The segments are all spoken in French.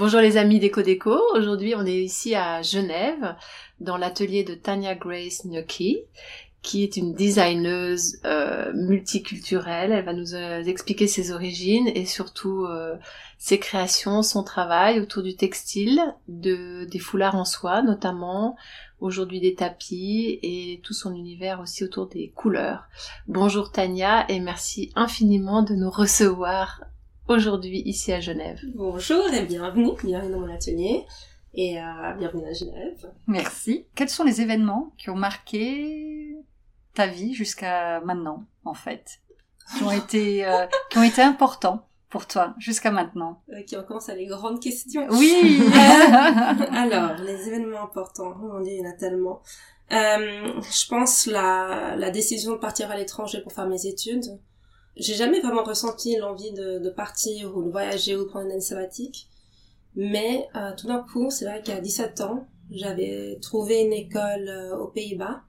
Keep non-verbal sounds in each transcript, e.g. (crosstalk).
Bonjour les amis d'Eco Déco, aujourd'hui on est ici à Genève dans l'atelier de Tanya Grace Gnocchi qui est une designeuse euh, multiculturelle. Elle va nous euh, expliquer ses origines et surtout euh, ses créations, son travail autour du textile, de, des foulards en soie notamment, aujourd'hui des tapis et tout son univers aussi autour des couleurs. Bonjour Tania et merci infiniment de nous recevoir aujourd'hui ici à Genève. Bonjour et bienvenue, bienvenue dans mon atelier et euh, bienvenue à Genève. Merci. Quels sont les événements qui ont marqué ta vie jusqu'à maintenant, en fait, qui ont été euh, qui ont été importants pour toi jusqu'à maintenant? Euh, Qui on commence à les grandes questions. Oui. (laughs) Alors, les événements importants. Oh mon dieu, il y en a tellement. Euh, je pense la la décision de partir à l'étranger pour faire mes études j'ai jamais vraiment ressenti l'envie de, de, partir ou de voyager ou prendre une année sabbatique. Mais euh, tout d'un coup, c'est vrai qu'à 17 ans, j'avais trouvé une école euh, aux Pays-Bas.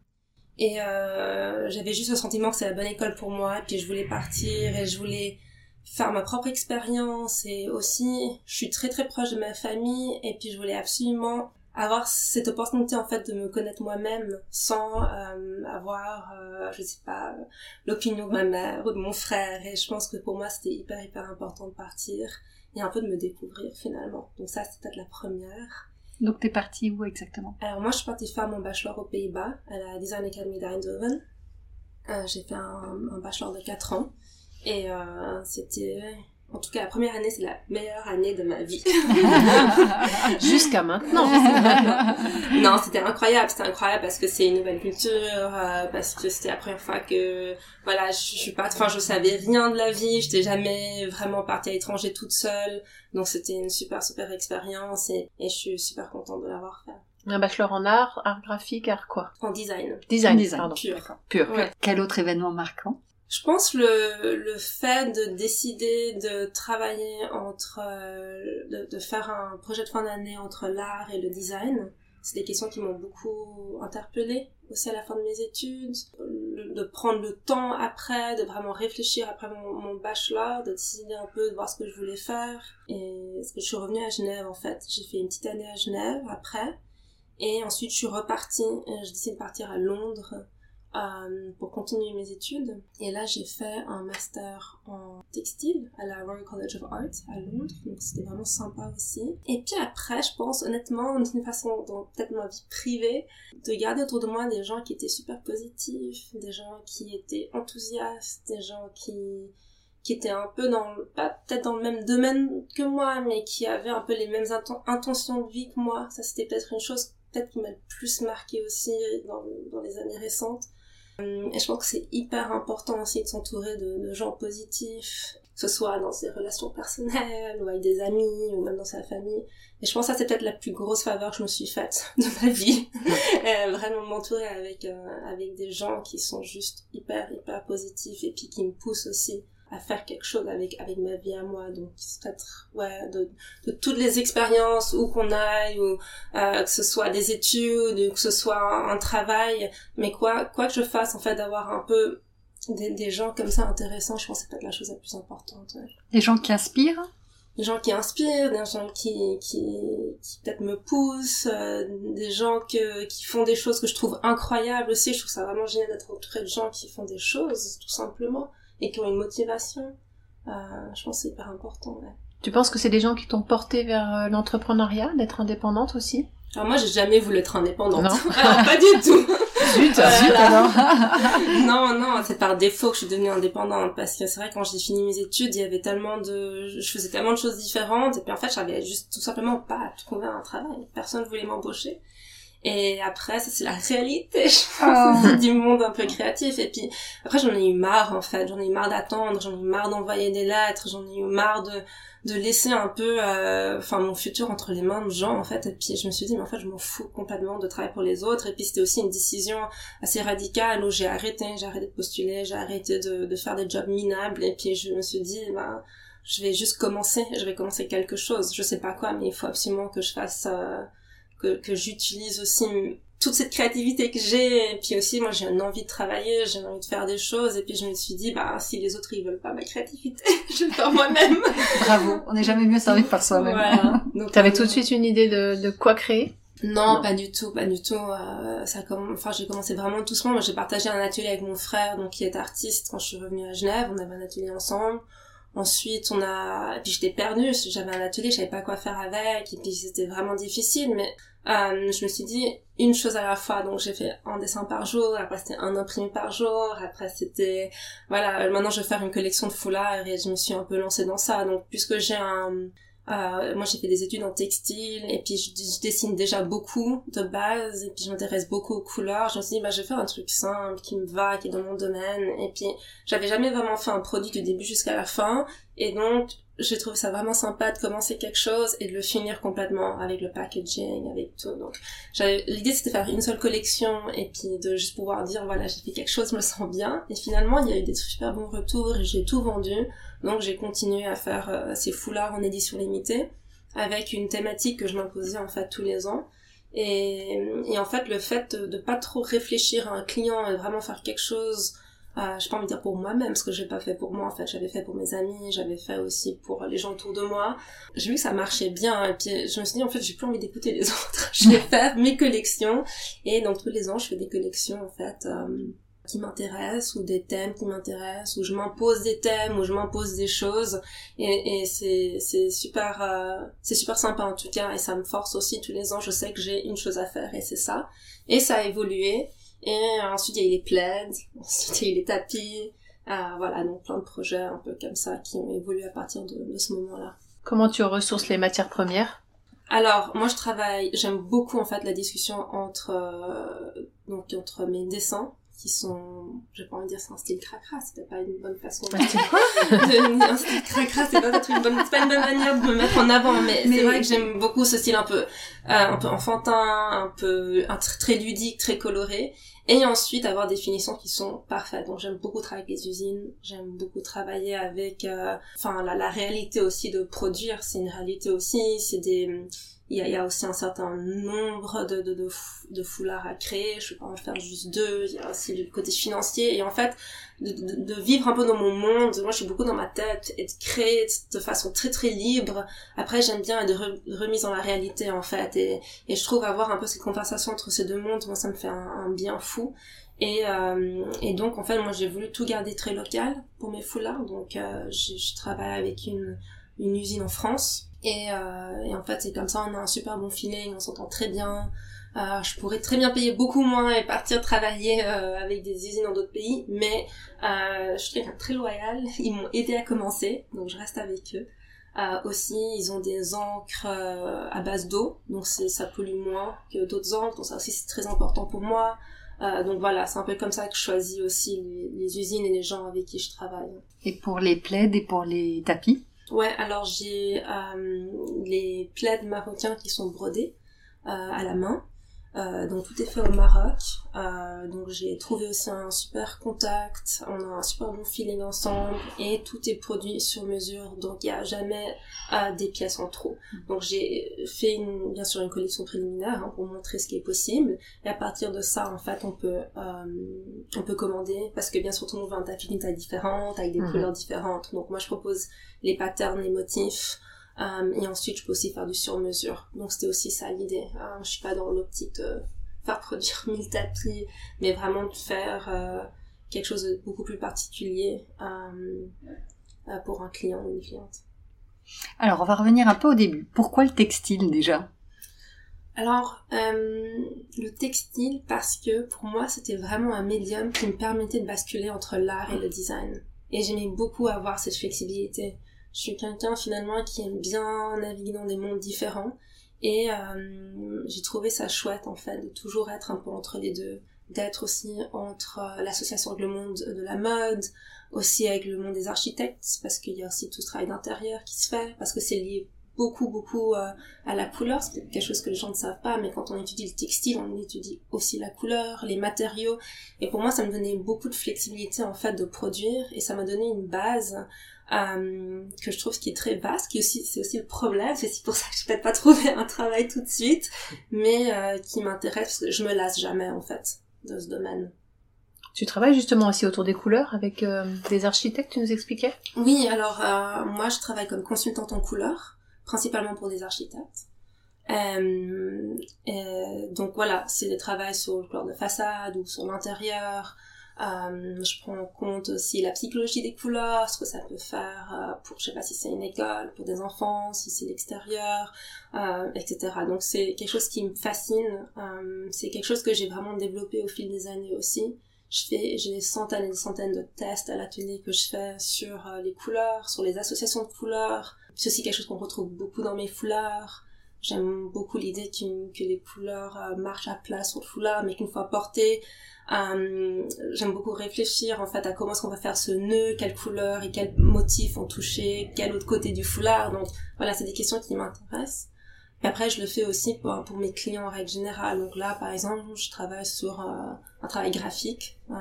Et euh, j'avais juste le sentiment que c'est la bonne école pour moi. Et puis je voulais partir et je voulais faire ma propre expérience. Et aussi, je suis très très proche de ma famille. Et puis je voulais absolument avoir cette opportunité en fait de me connaître moi-même sans euh, avoir euh, je sais pas l'opinion de ma mère ou de mon frère. Et je pense que pour moi c'était hyper hyper important de partir et un peu de me découvrir finalement. Donc ça c'était peut-être la première. Donc t'es partie où exactement? Alors moi je suis partie faire mon bachelor aux Pays-Bas à la Design Academy d'Eindhoven. Euh, j'ai fait un, un, bachelor de 4 ans. Et euh, c'était en tout cas, la première année, c'est la meilleure année de ma vie. (laughs) Jusqu'à maintenant. (laughs) non, c'était incroyable. C'était incroyable parce que c'est une nouvelle culture, euh, parce que c'était la première fois que, voilà, je, je suis pas, enfin, je savais rien de la vie. J'étais jamais vraiment partie à l'étranger toute seule. Donc, c'était une super, super expérience et, et je suis super contente de l'avoir fait. Un bachelor en art, art graphique, art quoi? En design. Design, design pardon. Pur. Pur. Ouais. Quel autre événement marquant? Je pense le, le fait de décider de travailler entre, euh, de, de, faire un projet de fin d'année entre l'art et le design, c'est des questions qui m'ont beaucoup interpellée aussi à la fin de mes études, de prendre le temps après, de vraiment réfléchir après mon, mon, bachelor, de décider un peu de voir ce que je voulais faire. Et parce que je suis revenue à Genève en fait, j'ai fait une petite année à Genève après, et ensuite je suis repartie, je décide de partir à Londres euh, pour continuer mes études. Et là, j'ai fait un master en textile à la Royal College of Art à Londres, donc c'était vraiment sympa aussi. Et puis après, je pense honnêtement, d'une façon dans peut-être ma vie privée, de garder autour de moi des gens qui étaient super positifs, des gens qui étaient enthousiastes, des gens qui qui étaient un peu dans pas peut-être dans le même domaine que moi mais qui avaient un peu les mêmes intentions de vie que moi ça c'était peut-être une chose peut-être qui m'a le plus marqué aussi dans, dans les années récentes et je pense que c'est hyper important aussi de s'entourer de, de, gens positifs, que ce soit dans ses relations personnelles ou avec des amis ou même dans sa famille. Et je pense que ça c'est peut-être la plus grosse faveur que je me suis faite (laughs) de ma vie. (laughs) euh, vraiment m'entourer avec, euh, avec des gens qui sont juste hyper, hyper positifs et puis qui me poussent aussi à faire quelque chose avec avec ma vie à moi donc peut-être ouais de, de toutes les expériences où qu'on aille ou euh, que ce soit des études ou que ce soit un, un, travail mais quoi quoi que je fasse en fait d'avoir un peu des, des gens comme ça intéressants je pense que c'est peut-être la chose la plus importante ouais. des gens qui inspirent? Des gens qui inspirent, des gens qui, qui, qui peut-être me poussent, euh, des gens que, qui font des choses que je trouve incroyables aussi. Je trouve ça vraiment génial d'être entouré de gens qui font des choses, tout simplement et qui ont une motivation, euh, je pense que c'est hyper important. Ouais. Tu penses que c'est des gens qui t'ont porté vers euh, l'entrepreneuriat, d'être indépendante aussi? Alors moi, j'ai jamais voulu être indépendante. Non. (laughs) alors, pas du tout. (laughs) Zut, euh, zut alors. (laughs) non, non, c'est par défaut que je suis devenue indépendante parce que c'est vrai quand j'ai fini mes études, il y avait tellement de, je faisais tellement de choses différentes et puis en fait, j'avais juste tout simplement pas trouvé un travail. Personne voulait m'embaucher. Et après, ça c'est la réalité, (laughs) je pense, Oh. du monde un peu créatif. Et puis après, j'en ai eu marre en fait. J'en ai eu marre d'attendre, j'en ai eu marre d'envoyer des lettres, j'en ai eu marre de de laisser un peu, euh, enfin mon futur entre les mains de gens en fait. Et puis je me suis dit, mais en fait, je m'en fous complètement de travailler pour les autres. Et puis c'était aussi une décision assez radicale où j'ai arrêté, j'ai arrêté de postuler, j'ai arrêté de, de faire des jobs minables. Et puis je me suis dit, bah je vais juste commencer, je vais commencer quelque chose. Je sais pas quoi, mais il faut absolument que je fasse, euh, que, que j'utilise aussi toute cette créativité que j'ai. Et puis aussi, moi, j'ai une envie de travailler, j'ai envie de faire des choses. Et puis je me suis dit, bah, si les autres, ils veulent pas ma créativité, (laughs) je vais le faire moi-même. Bravo, on n'est jamais mieux servi que par soi-même. Voilà. Donc, T'avais euh, tout de suite une idée de, de quoi créer? Non, Non. pas du tout, pas du tout. Euh, ça comm- enfin, j'ai commencé vraiment doucement. Moi, j'ai partagé un atelier avec mon frère, donc qui est artiste. Quand je suis revenue à Genève, on avait un atelier ensemble. Ensuite, on a, puis j'étais perdue. J'avais un atelier, je savais pas quoi faire avec, et puis c'était vraiment difficile. Mais euh, je me suis dit une chose à la fois. Donc j'ai fait un dessin par jour. Après c'était un imprimé par jour. Après c'était, voilà. Maintenant je vais faire une collection de foulards et je me suis un peu lancée dans ça. Donc puisque j'ai un euh, moi, j'ai fait des études en textile et puis je, dessine déjà beaucoup de base et puis je m'intéresse beaucoup aux couleurs. Je me suis dit, bah, je vais faire un truc simple qui me va, qui est dans mon domaine. Et puis, j'avais jamais vraiment fait un produit du début jusqu'à la fin. Et donc, j'ai trouvé ça vraiment sympa de commencer quelque chose et de le finir complètement avec le packaging, avec tout. Donc, l'idée c'était de faire une seule collection et puis de juste pouvoir dire, voilà, j'ai fait quelque chose, je me sens bien. Et finalement, il y a eu des super bons retours et j'ai tout vendu. Donc j'ai continué à faire euh, ces foulards en édition limitée avec une thématique que je m'imposais en fait tous les ans. Et, et en fait le fait de, de pas trop réfléchir à un client et vraiment faire quelque chose, euh, je pas envie de dire pour moi-même parce que j'ai pas fait pour moi en fait, j'avais fait pour mes amis, j'avais fait aussi pour les gens autour de moi. J'ai vu que ça marchait bien et puis je me suis dit en fait j'ai plus envie d'écouter les (laughs) autres, je vais (laughs) faire mes collections et donc tous les ans je fais des collections en fait. euh, qui m'intéressent ou des thèmes qui m'intéressent ou je m'impose des thèmes ou je m'impose des choses. Et, et c'est c'est super euh, c'est super sympa en tout cas et ça me force aussi tous les ans. Je sais que j'ai une chose à faire et c'est ça. Et ça a évolué. Et ensuite il y a eu les plaids (laughs) ensuite il y a eu les tapis. Euh, voilà donc plein de projets un peu comme ça qui ont évolué à partir de, de ce moment là Comment tu ressources les matières premières? Alors, moi je travaille, j'aime beaucoup en fait la discussion entre euh, donc entre mes dessins qui sont, j'ai pas envie de dire c'est un style cracra, c'était pas une bonne façon de quoi (laughs) un style cracra, c'est pas une bonne, pas une bonne manière de me mettre en avant, mais, Mais- c'est vrai que j'aime beaucoup ce style un peu, euh, un peu enfantin, un peu, un tr- très ludique, très coloré, et ensuite avoir des finitions qui sont parfaites. Donc j'aime beaucoup travailler avec les usines, j'aime beaucoup travailler avec, euh, enfin la, la réalité aussi de produire, c'est une réalité aussi, c'est des, il y a, aussi un certain nombre de, de, de, fou- de foulards à créer, je peux pas en faire juste deux, il y a aussi le côté financier, et en fait, de, vivre un peu dans mon monde, moi je suis beaucoup dans ma tête, et de créer de façon très très libre, après j'aime bien être re- remise dans la réalité en fait, et, je trouve avoir un peu cette conversation entre ces deux mondes, moi ça me fait un, bien fou, et, euh, et donc en fait moi j'ai voulu tout garder très local pour mes foulards, donc euh, je, travaille avec une usine en France, et, euh, et en fait, c'est comme ça, on a un super bon feeling, on s'entend très bien. Euh, je pourrais très bien payer beaucoup moins et partir travailler euh, avec des usines dans d'autres pays, mais euh, je suis quelqu'un très loyal. (laughs) Ils m'ont aidé à commencer, donc je reste avec eux. Euh, aussi, ils ont des encres euh, à base d'eau, donc ça pollue moins que d'autres encres, donc ça aussi c'est très important pour moi. Euh, donc voilà, c'est un peu comme ça que je choisis aussi les, les usines et les gens avec qui je travaille. Et pour les plaids et pour les tapis? Ouais, alors j'ai euh, les plaids marocains qui sont brodés euh, à la main. Euh, donc tout est fait au Maroc. Euh, donc j'ai trouvé aussi un super contact. On a un super bon feeling ensemble et tout est produit sur mesure. Donc il n'y a jamais euh, des pièces en trop. Donc j'ai fait une, bien sûr une collection préliminaire hein, pour montrer ce qui est possible. Et à partir de ça, en fait, on peut euh, on peut commander parce que bien sûr tout le monde veut un tapis d'une taille différente avec des Mhm. couleurs différentes. Donc moi je propose les patterns, les motifs. Euh, et ensuite, je peux aussi faire du sur-mesure. Donc, c'était aussi ça l'idée. Euh, je suis pas dans l'optique de (laughs) faire produire (laughs) 1000 tapis, mais vraiment de faire euh, quelque chose de beaucoup plus particulier euh, pour un client ou une cliente. Alors, on va revenir un peu au début. Pourquoi le textile déjà? Alors, euh, le textile, parce que pour moi, c'était vraiment un médium qui me permettait de basculer entre l'art et le design. Et j'aimais beaucoup avoir cette flexibilité. Je suis quelqu'un finalement qui aime bien naviguer dans des mondes différents. Et j'ai trouvé ça chouette en fait de toujours être un peu entre les deux, d'être aussi entre l'association avec le monde de la mode, aussi avec le monde des architectes, parce qu'il y a aussi tout ce travail d'intérieur qui se fait, parce que c'est lié beaucoup beaucoup euh, à la couleur. C'est quelque chose que les gens ne savent pas mais quand on étudie le textile on étudie aussi la couleur les matériaux. Et pour moi ça me donnait beaucoup de flexibilité en fait de produire. Et ça m'a donné une base euh, que je trouve qui est très vaste qui aussi c'est aussi le problème c'est pour ça que je peut-être pas trouvé un travail tout de suite mais euh, qui m'intéresse je me lasse jamais en fait de ce domaine tu travailles justement aussi autour des couleurs avec des architectes, tu nous expliquais? Oui, alors moi je travaille comme consultante en couleurs principalement pour des architectes. Euh, donc voilà, c'est des travaux sur le couleur de façade ou sur l'intérieur. Euh, je prends en compte aussi la psychologie des couleurs, ce que ça peut faire euh, pour, je sais pas si c'est une école, pour des enfants, si c'est l'extérieur, euh, etc. Donc c'est quelque chose qui me fascine. C'est quelque chose que j'ai vraiment développé au fil des années aussi. Je fais, j'ai des centaines et des centaines de tests à l'atelier que je fais sur les couleurs, sur les associations de couleurs, c'est aussi quelque chose qu'on retrouve beaucoup dans mes foulards. J'aime beaucoup l'idée que les couleurs euh, marchent à plat sur le foulard, mais qu'une fois portées, euh, j'aime beaucoup réfléchir en fait à comment est-ce qu'on va faire ce nœud, quelle couleur et quel motif vont toucher quel autre côté du foulard. Donc voilà, c'est des questions qui m'intéressent. Et après, je le fais aussi pour, pour mes clients en règle générale. Donc là, par exemple, je travaille sur euh, un travail graphique euh,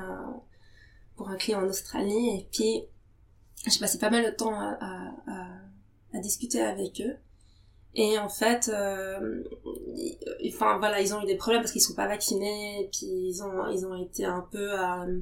pour un client en Australie. Et puis, j'ai passé pas mal de temps à, à à discuter avec eux. Et en fait, euh, enfin voilà, ils ont eu des problèmes parce qu'ils sont pas vaccinés, et puis ils ont ils ont été un peu euh,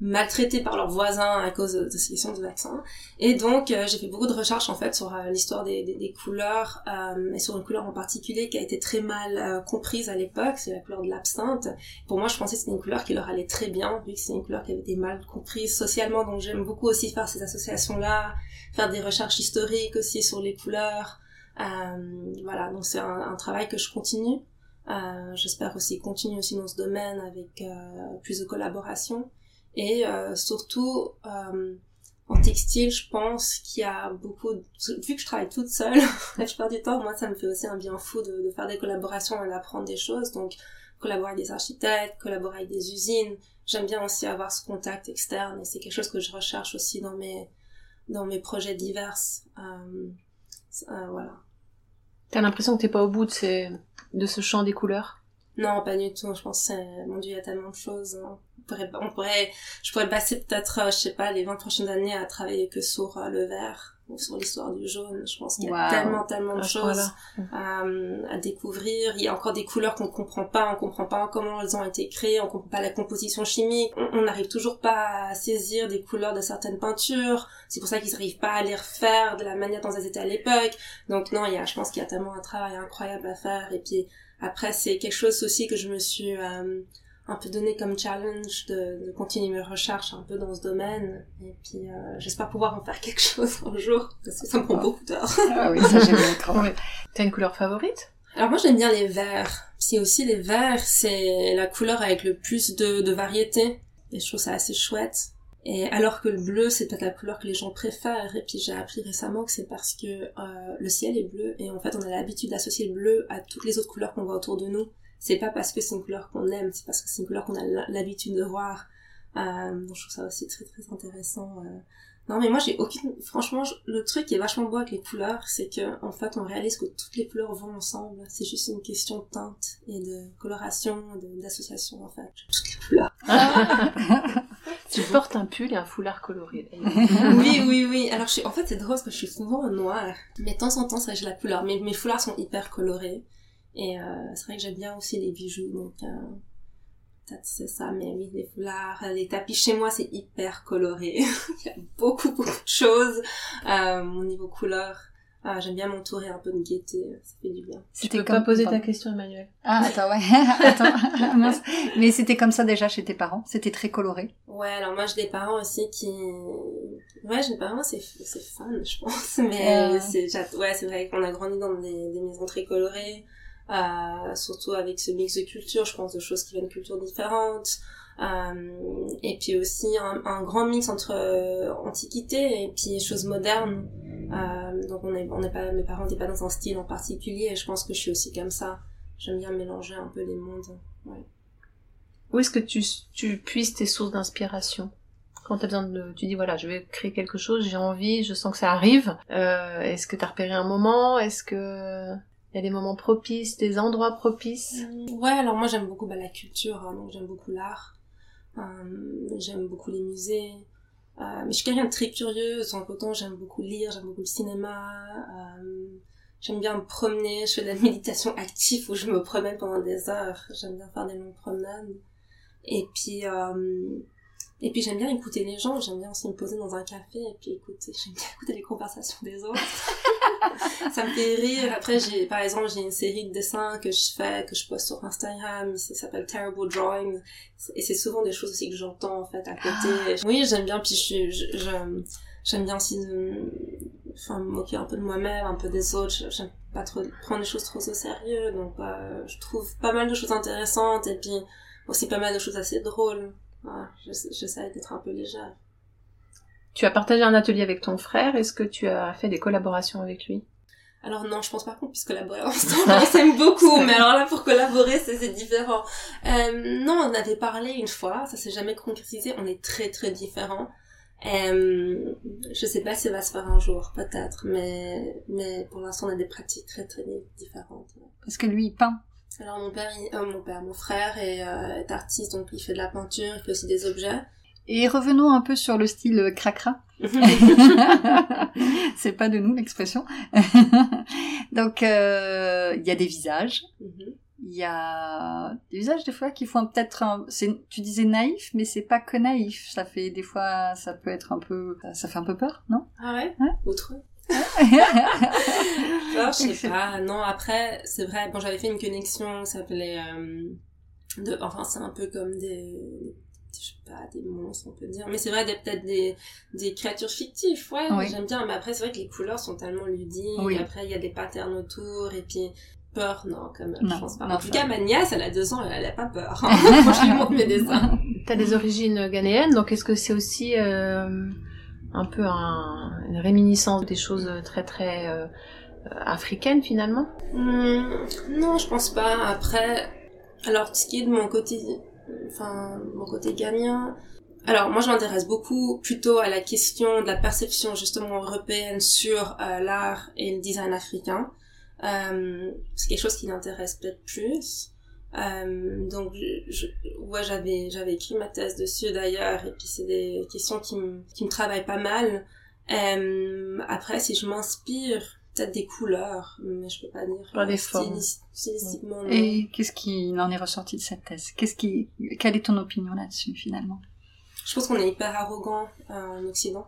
maltraités par leurs voisins à cause de ces questions de vaccin. Et donc euh, j'ai fait beaucoup de recherches en fait sur euh, l'histoire des, des, des, couleurs euh, et sur une couleur en particulier qui a été très mal comprise à l'époque, c'est la couleur de l'absinthe. Pour moi, je pensais que c'était une couleur qui leur allait très bien vu que c'est une couleur qui avait été mal comprise socialement. Donc j'aime beaucoup aussi faire ces associations là faire des recherches historiques aussi sur les couleurs. Euh, voilà, donc c'est un, un, travail que je continue. Euh, J'espère aussi continuer aussi dans ce domaine avec euh, plus de collaboration. Et surtout, en textile, je pense qu'il y a beaucoup... De... Vu que je travaille toute seule, (laughs) la plupart du temps, moi, ça me fait aussi un bien fou de, de faire des collaborations et d'apprendre des choses. Donc, collaborer avec des architectes, collaborer avec des usines. J'aime bien aussi avoir ce contact externe et c'est quelque chose que je recherche aussi dans mes dans mes projets divers. Euh, euh, voilà. T'as l'impression que t'es pas au bout de, de ce champ des couleurs? Non, pas du tout. Je pense que, mon dieu, il y a tellement de choses. Hein. On pourrait, on pourrait, je pourrais passer peut-être, euh, je sais pas, les 20 prochaines années à travailler que sur euh, le vert sur l'histoire du jaune. Je pense qu'il y a tellement, tellement de choses à, à, découvrir. Il y a encore des couleurs qu'on comprend pas, on comprend pas comment elles ont été créées, on comprend pas la composition chimique. On n'arrive toujours pas à saisir des couleurs de certaines peintures. C'est pour ça qu'ils n'arrivent pas à les refaire de la manière dont elles étaient à l'époque. Donc non, il y a, je pense qu'il y a tellement un travail incroyable à faire. Et puis après, c'est quelque chose aussi que je me suis euh, un peu donné comme challenge de, de, continuer mes recherches un peu dans ce domaine et puis euh, j'espère pouvoir en faire quelque chose un jour parce que ça me prend beaucoup d'heures. Ah oui, ça j'aime (laughs) bien. T'as une couleur favorite? Alors moi j'aime bien les verts. Si aussi les verts, c'est la couleur avec le plus de, de variété et je trouve ça assez chouette. Et alors que le bleu, c'est peut-être la couleur que les gens préfèrent. Et puis j'ai appris récemment que c'est parce que euh, le ciel est bleu et en fait on a l'habitude d'associer le bleu à toutes les autres couleurs qu'on voit autour de nous c'est pas parce que c'est une couleur qu'on aime, c'est parce que c'est une couleur qu'on a l'habitude de voir. Euh, donc je trouve ça aussi très très intéressant. Euh. Non mais moi j'ai aucune... Franchement, le truc qui est vachement beau avec les couleurs, c'est que en fait on réalise que toutes les couleurs vont ensemble. C'est juste une question de teinte et de coloration, d'association en fait. Toutes les couleurs. (laughs) tu portes un pull et un foulard coloré. (laughs) oui, oui, oui. Alors je suis... en fait c'est drôle parce que je suis souvent en noir. Mais de temps en temps ça j'ai la couleur. Mais mes foulards sont hyper colorés. Et euh, c'est vrai que j'aime bien aussi les bijoux, donc euh, peut-être c'est ça, mais oui, les foulards, les tapis chez moi, c'est hyper coloré. (laughs) Il y a beaucoup, beaucoup de choses euh, au niveau couleur. Ah, j'aime bien m'entourer un peu de gaieté, ça fait du bien. Tu peux pas poser ta question, Emmanuel. Ah, attends, ouais. (laughs) attends, (laughs) Mais c'était comme ça déjà chez tes parents? C'était très coloré? Ouais, alors moi j'ai des parents aussi qui... Ouais, j'ai des parents, c'est, c'est fun, je pense. Mais euh... c'est, ouais, c'est vrai qu'on a grandi dans des, des maisons très colorées. Euh, surtout avec ce mix de cultures, je pense de choses qui viennent de cultures différentes. Euh, et puis aussi un, un grand mix entre euh, antiquité et puis choses modernes. Euh, donc on est, on est pas, mes parents n'étaient pas dans un style en particulier je pense que je suis aussi comme ça. J'aime bien mélanger un peu les mondes. Ouais. Où est-ce que tu, tu puisses tes sources d'inspiration? Quand as besoin de tu dis voilà je vais créer quelque chose j'ai envie je sens que ça arrive euh, est-ce que tu as repéré un moment? Est-ce que des moments propices des endroits propices ouais alors moi j'aime beaucoup bah, la culture hein, donc j'aime beaucoup l'art euh, j'aime beaucoup les musées. Euh, mais je suis quelqu'un de très curieuse, en autant j'aime beaucoup lire, j'aime beaucoup le cinéma. Euh, j'aime bien me promener, je fais de la méditation active où je me promène pendant des heures. J'aime bien faire des longues promenades. Et puis, et puis j'aime bien écouter les gens, j'aime bien aussi me poser dans un café et puis écouter, j'aime bien écouter les conversations des autres. (laughs) ça me fait rire. Après, j'ai, par exemple, j'ai une série de dessins que je fais, que je poste sur Instagram, ça s'appelle Terrible Drawings. Et c'est souvent des choses aussi que j'entends, en fait, à côté. Ah. Oui, j'aime bien, puis je, je, j'aime bien aussi de, enfin, me moquer un peu de moi-même, un peu des autres. J'aime pas trop prendre les choses trop au sérieux, donc, euh, je trouve pas mal de choses intéressantes et puis aussi pas mal de choses assez drôles. Voilà, j'essaie d'être un peu légère. Tu as partagé un atelier avec ton frère, est-ce que tu as fait des collaborations avec lui? Alors non, je pense pas qu'on puisse collaborer ensemble, on s'aime beaucoup, (laughs) mais alors là pour collaborer c'est différent. Euh, non, on avait parlé une fois, ça s'est jamais concrétisé, on est très très différents. Euh, je sais pas si ça va se faire un jour, peut-être, mais mais pour l'instant on a des pratiques très très différentes. Parce que lui il peint alors mon père, euh, mon père, mon frère est, euh, est, artiste, donc il fait de la peinture, il fait aussi des objets. Et revenons un peu sur le style cracra. (laughs) c'est pas de nous l'expression. (laughs) donc euh, il y a des visages. Mhm. Il y a des visages des fois qui font peut-être un... tu disais naïf mais c'est pas que naïf ça fait des fois ça peut être un peu ça fait un peu peur non? Ah ouais, ouais Autre je sais pas. Non, après, c'est vrai. Bon, j'avais fait une connexion, ça s'appelait, euh, de, enfin, c'est un peu comme des, je sais pas, des monstres, on peut dire. Mais c'est vrai, peut-être des, des créatures fictives, ouais. J'aime bien. Mais après, c'est vrai que les couleurs sont tellement ludiques. Oui. après, il y a des patterns autour. Et puis, peur, non, comme je pense pas. en tout cas, ma nièce, elle a deux ans, elle, a pas peur. (laughs) Hein, quand je lui montre mes dessins. T'as des origines ghanéennes, donc est-ce que c'est aussi, euh un peu un, une réminiscence des choses très très euh, africaines finalement hmm, Non, je pense pas. Après, alors ce qui est de mon côté, enfin mon côté gagnant, alors moi je m'intéresse beaucoup plutôt à la question de la perception justement européenne sur euh, l'art et le design africain. Euh, c'est quelque chose qui m'intéresse peut-être plus. Euh, donc, je, ouais, j'avais, j'avais écrit ma thèse dessus d'ailleurs, et puis c'est des questions qui me, qui me travaillent pas mal. Euh, après, si je m'inspire, peut-être des couleurs, mais je peux pas dire. Pas des formes. stylistiquement. Et qu'est-ce qui en est ressorti de cette thèse? Qu'est-ce qui, quelle est ton opinion là-dessus finalement? Je pense qu'on est hyper arrogant euh, en Occident.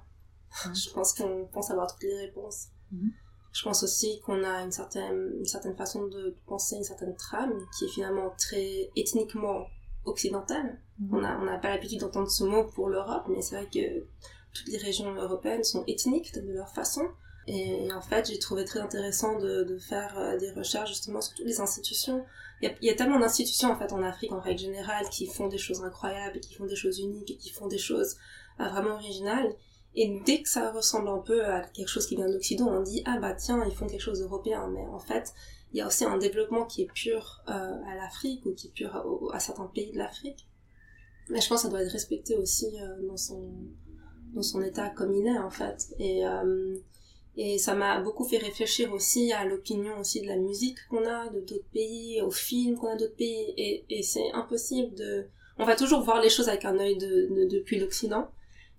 (laughs) je pense qu'on pense avoir toutes les réponses. Mhm. Je pense aussi qu'on a une certaine, une certaine façon de penser, une certaine trame qui est finalement très ethniquement occidentale. Mhm. On n'a on a pas l'habitude d'entendre ce mot pour l'Europe, mais c'est vrai que toutes les régions européennes sont ethniques de leur façon. Et en fait, j'ai trouvé très intéressant de, de faire euh, des recherches justement sur toutes les institutions. Il y a, il y a tellement d'institutions en fait en Afrique en règle générale qui font des choses incroyables, qui font des choses uniques qui font des choses euh, vraiment originales. Et dès que ça ressemble un peu à quelque chose qui vient d'Occident, on dit ah bah tiens ils font quelque chose d'européen. Mais en fait, il y a aussi un développement qui est pur euh, à l'Afrique ou qui est pur à, certains pays de l'Afrique. Mais je pense que ça doit être respecté aussi euh, dans son dans son état comme il est en fait. Et euh, et ça m'a beaucoup fait réfléchir aussi à l'opinion aussi de la musique qu'on a de d'autres pays, aux films qu'on a d'autres pays. Et, et c'est impossible de... On va toujours voir les choses avec un œil de, de depuis l'Occident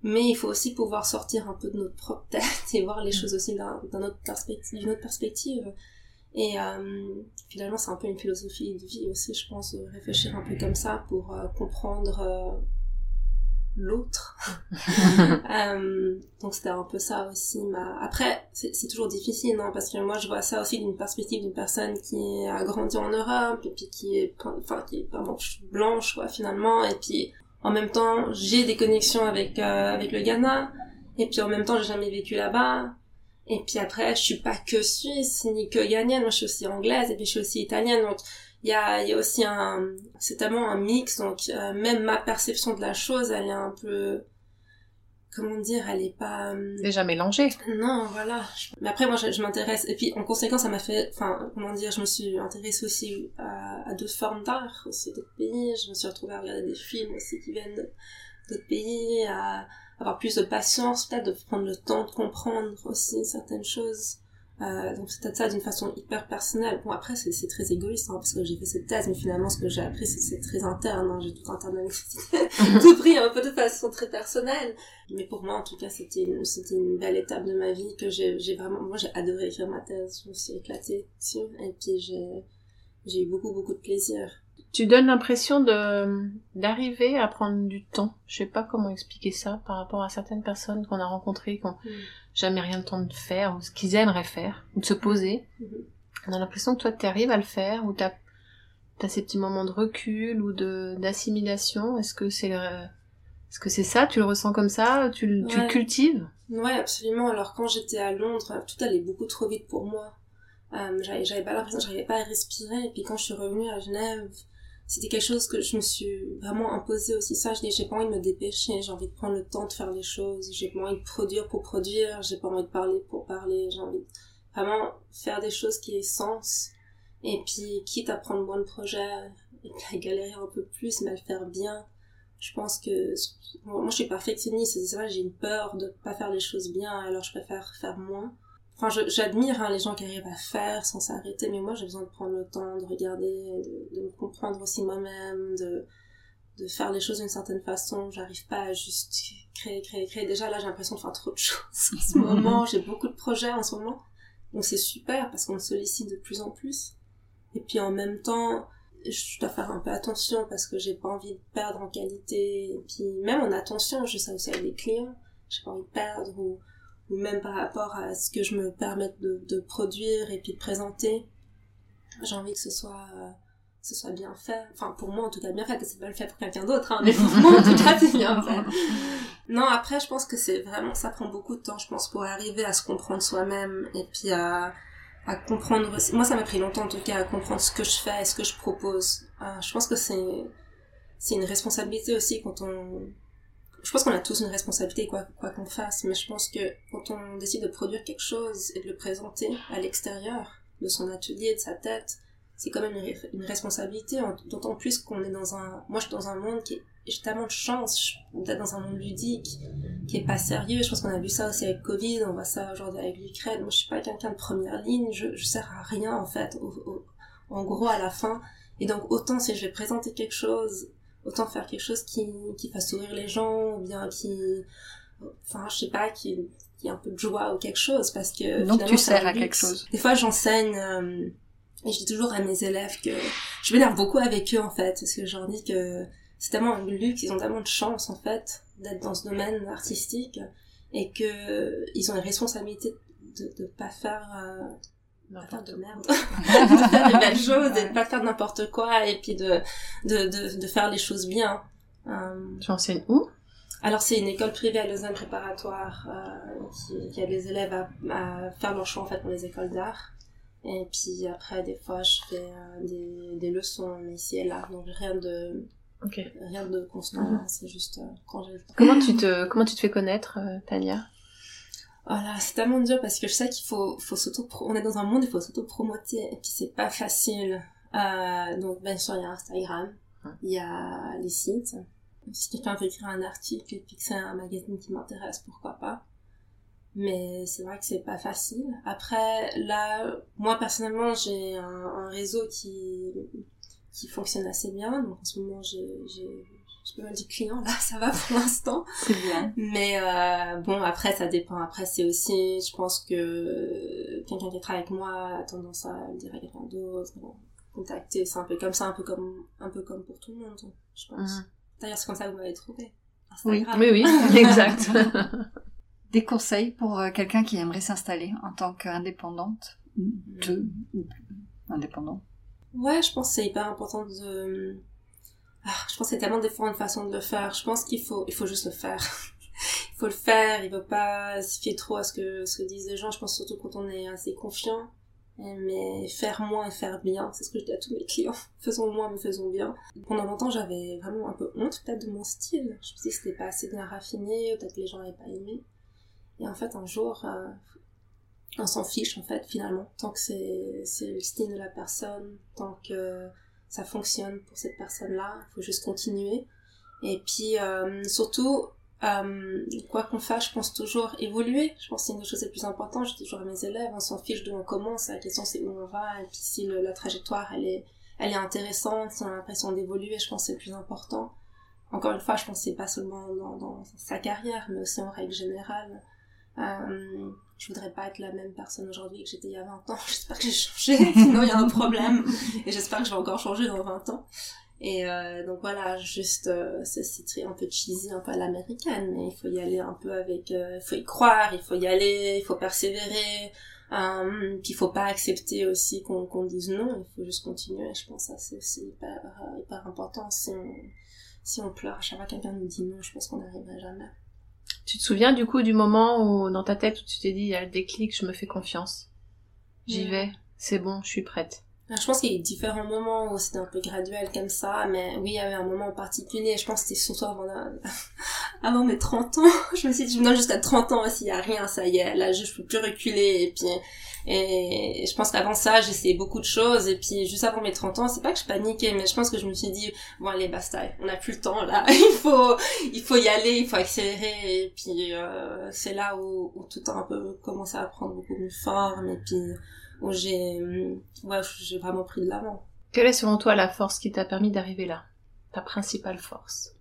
mais il faut aussi pouvoir sortir un peu de notre propre tête et voir les mm. choses aussi d'une autre, perspective, autre perspective. Et euh, finalement, c'est un peu une philosophie de vie aussi, je pense, de réfléchir un peu comme ça pour euh, comprendre euh, l'autre. (laughs) (laughs) euh, donc c'était un peu ça aussi. Ma... Après, c'est toujours difficile, non Parce que moi, je vois ça aussi d'une perspective d'une personne qui a grandi en Europe et puis qui est, enfin, qui est blanche, quoi, finalement. Et puis en même temps, j'ai des connexions avec euh, avec le Ghana, et puis en même temps, j'ai jamais vécu là-bas. Et puis après, je suis pas que suisse, ni que ghanéenne, moi je suis aussi anglaise, et puis je suis aussi italienne, donc il y a, y a aussi un... C'est tellement un mix, donc euh, même ma perception de la chose, elle est un peu comment dire, elle est pas euh, déjà mélangée. Non, voilà. Mais après, moi, je, m'intéresse. Et puis, en conséquence, ça m'a fait, enfin, comment dire, je me suis intéressée aussi à, à d'autres formes d'art, aussi d'autres pays. Je me suis retrouvée à regarder des films aussi qui viennent d'autres pays, à avoir plus de patience, peut-être de prendre le temps de comprendre aussi certaines choses. Euh, donc peut-être ça d'une façon hyper personnelle. Bon après c'est très égoïste hein, parce que j'ai fait cette thèse, mais finalement ce que j'ai appris c'est très interne. Hein, j'ai tout internalisé, (laughs) tout pris un peu de façon très personnelle. Mais pour moi en tout cas c'était une, c'était une belle étape de ma vie que j'ai, vraiment, moi j'ai adoré écrire ma thèse, je me suis éclatée dessus et puis j'ai, j'ai eu beaucoup beaucoup de plaisir. Tu donnes l'impression de d'arriver à prendre du temps. Je sais pas comment expliquer ça par rapport à certaines personnes qu'on a rencontrées, qu'on mm jamais rien de temps de faire, ou ce qu'ils aimeraient faire, ou de se poser. Mhm. On a l'impression que toi, tu arrives à le faire, ou t'as as ces petits moments de recul ou de d'assimilation. Est-ce que c'est est-ce que c'est ça? Tu le ressens comme ça? Tu, tu le cultives? Ouais, absolument. Alors quand j'étais à Londres, tout allait beaucoup trop vite pour moi. Euh, j'avais pas l'impression, j'arrivais pas à respirer. Et puis quand je suis revenue à Genève, c'était quelque chose que je me suis vraiment imposé aussi. Ça je dis j'ai pas envie de me dépêcher. J'ai envie de prendre le temps de faire les choses. J'ai pas envie de produire pour produire. J'ai pas envie de parler pour parler. J'ai envie de vraiment faire des choses qui aient sens. Et puis quitte à prendre moins de projets et à galérer un peu plus mais à le faire bien je pense que moi je suis perfectionniste. C'est vrai j'ai une peur de pas faire les choses bien. Alors je préfère faire moins Enfin, j'admire hein, les gens qui arrivent à faire sans s'arrêter, mais moi j'ai besoin de prendre le temps de regarder, de, me comprendre aussi moi-même, de, de faire les choses d'une certaine façon. J'arrive pas à juste créer, créer, créer. Déjà là j'ai l'impression de faire trop de (laughs) choses en ce moment. (laughs) J'ai beaucoup de projets en ce moment. Donc c'est super parce qu'on me sollicite de plus en plus. Et puis en même temps, je dois faire un peu attention parce que j'ai pas envie de perdre en qualité. Et puis même en attention, je sais aussi avec les clients, j'ai pas envie de perdre ou ou même par rapport à ce que je me permette de, de produire et puis de présenter. J'ai envie que ce soit, euh, ce soit bien fait. Enfin, pour moi, en tout cas, bien fait. C'est pas le fait pour quelqu'un d'autre, hein, mais pour moi, en tout cas, c'est bien fait. (laughs) Non, après, je pense que c'est vraiment, ça prend beaucoup de temps, je pense, pour arriver à se comprendre soi-même et puis à, à comprendre. Moi, ça m'a pris longtemps, en tout cas, à comprendre ce que je fais et ce que je propose. Euh, je pense que c'est, c'est une responsabilité aussi quand on, je pense qu'on a tous une responsabilité quoi qu'on fasse, mais je pense que quand on décide de produire quelque chose et de le présenter à l'extérieur de son atelier, de sa tête, c'est quand même une, responsabilité, d'autant plus qu'on est dans un, moi je suis dans un monde qui j'ai tellement de chance d'être dans un monde ludique qui est pas sérieux. Je pense qu'on a vu ça aussi avec Covid, on voit ça aujourd'hui avec l'Ukraine. Moi je suis pas quelqu'un de première ligne, je, je sers à rien en fait, en gros à la fin. Et donc autant si je vais présenter quelque chose autant faire quelque chose qui, qui fasse sourire les gens, ou bien qui, enfin, je sais pas, qui, qui a un peu de joie ou quelque chose, parce que... Donc tu sers à quelque chose. Des fois, j'enseigne, euh, et je dis toujours à mes élèves que je m'énerve beaucoup avec eux, en fait, parce que je leur dis que c'est tellement un luxe, ils ont tellement de chance, en fait, d'être dans ce domaine artistique, et que ils ont une responsabilité de, de pas faire euh, faire de merde, (laughs) (laughs) de faire des belles choses et de pas faire n'importe quoi et puis de, de, de, de, faire les choses bien. Euh... Tu enseignes où? alors c'est une école privée à Lausanne préparatoire euh, qui, qui aide les élèves à, à, faire leur choix en fait pour les écoles d'art. Et puis après des fois je fais euh, des, des leçons ici et là, donc rien de rien de constant, mhm. c'est juste euh, quand j'ai Comment tu (laughs) te comment tu te fais connaître, euh, Tania? Voilà, c'est tellement dur parce que je sais qu'il faut, faut s'auto on est dans un monde, il faut s'auto-promoter et puis c'est pas facile. Euh, donc, bien sûr, il y a Instagram, il y a les sites. Si quelqu'un veut écrire un article et puis que c'est un magazine qui m'intéresse, pourquoi pas. Mais c'est vrai que c'est pas facile. Après, là, moi personnellement, j'ai un, un, réseau qui, qui fonctionne assez bien. Donc en ce moment, j'ai pas mal de clients là, ça va pour l'instant. C'est bien. Mais euh, bon, après ça dépend. Après c'est aussi, je pense que quelqu'un qui travaille avec moi a tendance à le dire à quelqu'un d'autre, contacter. C'est un peu comme ça, un peu comme un peu comme pour tout le monde, je pense. Mhm. D'ailleurs c'est comme ça que vous m'avez trouvé. Instagram. Oui, oui, (laughs) oui, exact. (laughs) Des conseils pour euh, quelqu'un qui aimerait s'installer en tant qu'indépendante, de indépendant. Ouais, je pense que c'est hyper important de ah, je pense que c'est tellement différentes façons de le faire. Je pense qu'il faut, il faut juste le faire. (laughs) il faut le faire, il faut pas se fier trop à ce que, disent les gens, je pense surtout quand on est assez confiant. Mais faire moins et faire bien, c'est ce que je dis à tous mes clients. (laughs) Faisons moins mais faisons bien. Pendant longtemps, j'avais vraiment un peu honte peut-être de mon style. Je me disais que c'était pas assez bien raffiné, peut-être que les gens n'avaient pas aimé. Et en fait, un jour, euh, on s'en fiche en fait finalement. Tant que c'est le style de la personne, tant que ça fonctionne pour cette personne-là, il faut juste continuer. Et puis euh, surtout, euh, quoi qu'on fasse, je pense toujours évoluer. Je pense que c'est une des choses les plus importantes. Je dis toujours à mes élèves, on s'en fiche d'où on commence. La question c'est où on va. Et puis si la trajectoire elle est, elle est intéressante, si on a l'impression d'évoluer, je pense que c'est le plus important. Encore une fois, je pense que c'est pas seulement dans, sa carrière, mais aussi en règle générale. Euh, je voudrais pas être la même personne aujourd'hui que j'étais il y a 20 ans. (laughs) J'espère que j'ai changé, sinon il y a un problème. (laughs) Et j'espère que je vais encore changer dans 20 ans. Et euh, donc voilà, juste, euh, c'est un peu cheesy, un peu à l'américaine, mais il faut y aller un peu avec, euh, il faut y croire, il faut y aller, il faut persévérer, euh, puis il faut pas accepter aussi qu'on qu'on dise non, il faut juste continuer. Je pense que ça c'est hyper, hyper important. Si on, si on pleure à chaque fois quelqu'un nous dit non, je pense qu'on n'arriverait jamais. Tu te souviens du coup du moment où dans ta tête où tu t'es dit il y a le déclic, je me fais confiance, j'y vais, c'est bon, je suis prête. Je pense qu'il y a eu différents moments où c'était un peu graduel comme ça, mais oui, il y avait un moment en particulier, je pense que c'était surtout avant, (laughs) avant mes 30 ans. (laughs) Je me suis dit, je me donne jusqu'à 30 ans, s'il y a rien, ça y est, là, je peux plus reculer, et puis, et je pense qu'avant ça, j'essayais beaucoup de choses, et puis juste avant mes 30 ans, c'est pas que je paniquais, mais je pense que je me suis dit, bon allez, basta, on n'a plus le temps, là, (laughs) il faut, il faut y aller, il faut accélérer, et puis euh, c'est là où, où tout a un peu commencé à prendre beaucoup de forme, et puis où j'ai ouais, j'ai vraiment pris de l'avant. Quelle est selon toi la force qui t'a permis d'arriver là? Ta principale force?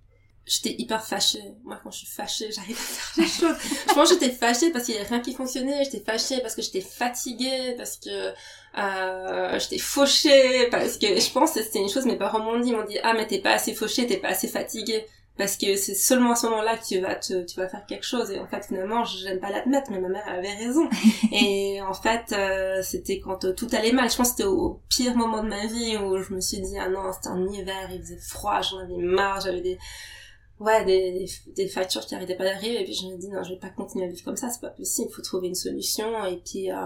J'étais hyper fâchée. Moi, quand je suis fâchée, (laughs) j'arrive à faire des choses. je pense que j'étais fâchée parce qu'il y avait rien qui fonctionnait. J'étais fâchée parce que j'étais fatiguée, parce que euh, j'étais fauchée, parce que je pense que c'était une chose, mes parents m'ont dit, m'ont dit, ah, mais t'es pas assez fauchée, t'es pas assez fatiguée parce que c'est seulement à ce moment-là que tu vas te, tu vas faire quelque chose. Et en fait finalement j'aime pas l'admettre mais ma mère avait raison. (laughs) Et en fait euh, c'était quand euh, tout allait mal. Je pense que c'était au, pire moment de ma vie où je me suis dit ah non c'était en hiver il faisait froid j'en avais marre j'avais des ouais des, des, factures qui arrêtaient pas d'arriver. Et puis je me dis non je vais pas continuer à vivre comme ça c'est pas possible il faut trouver une solution. Et puis euh,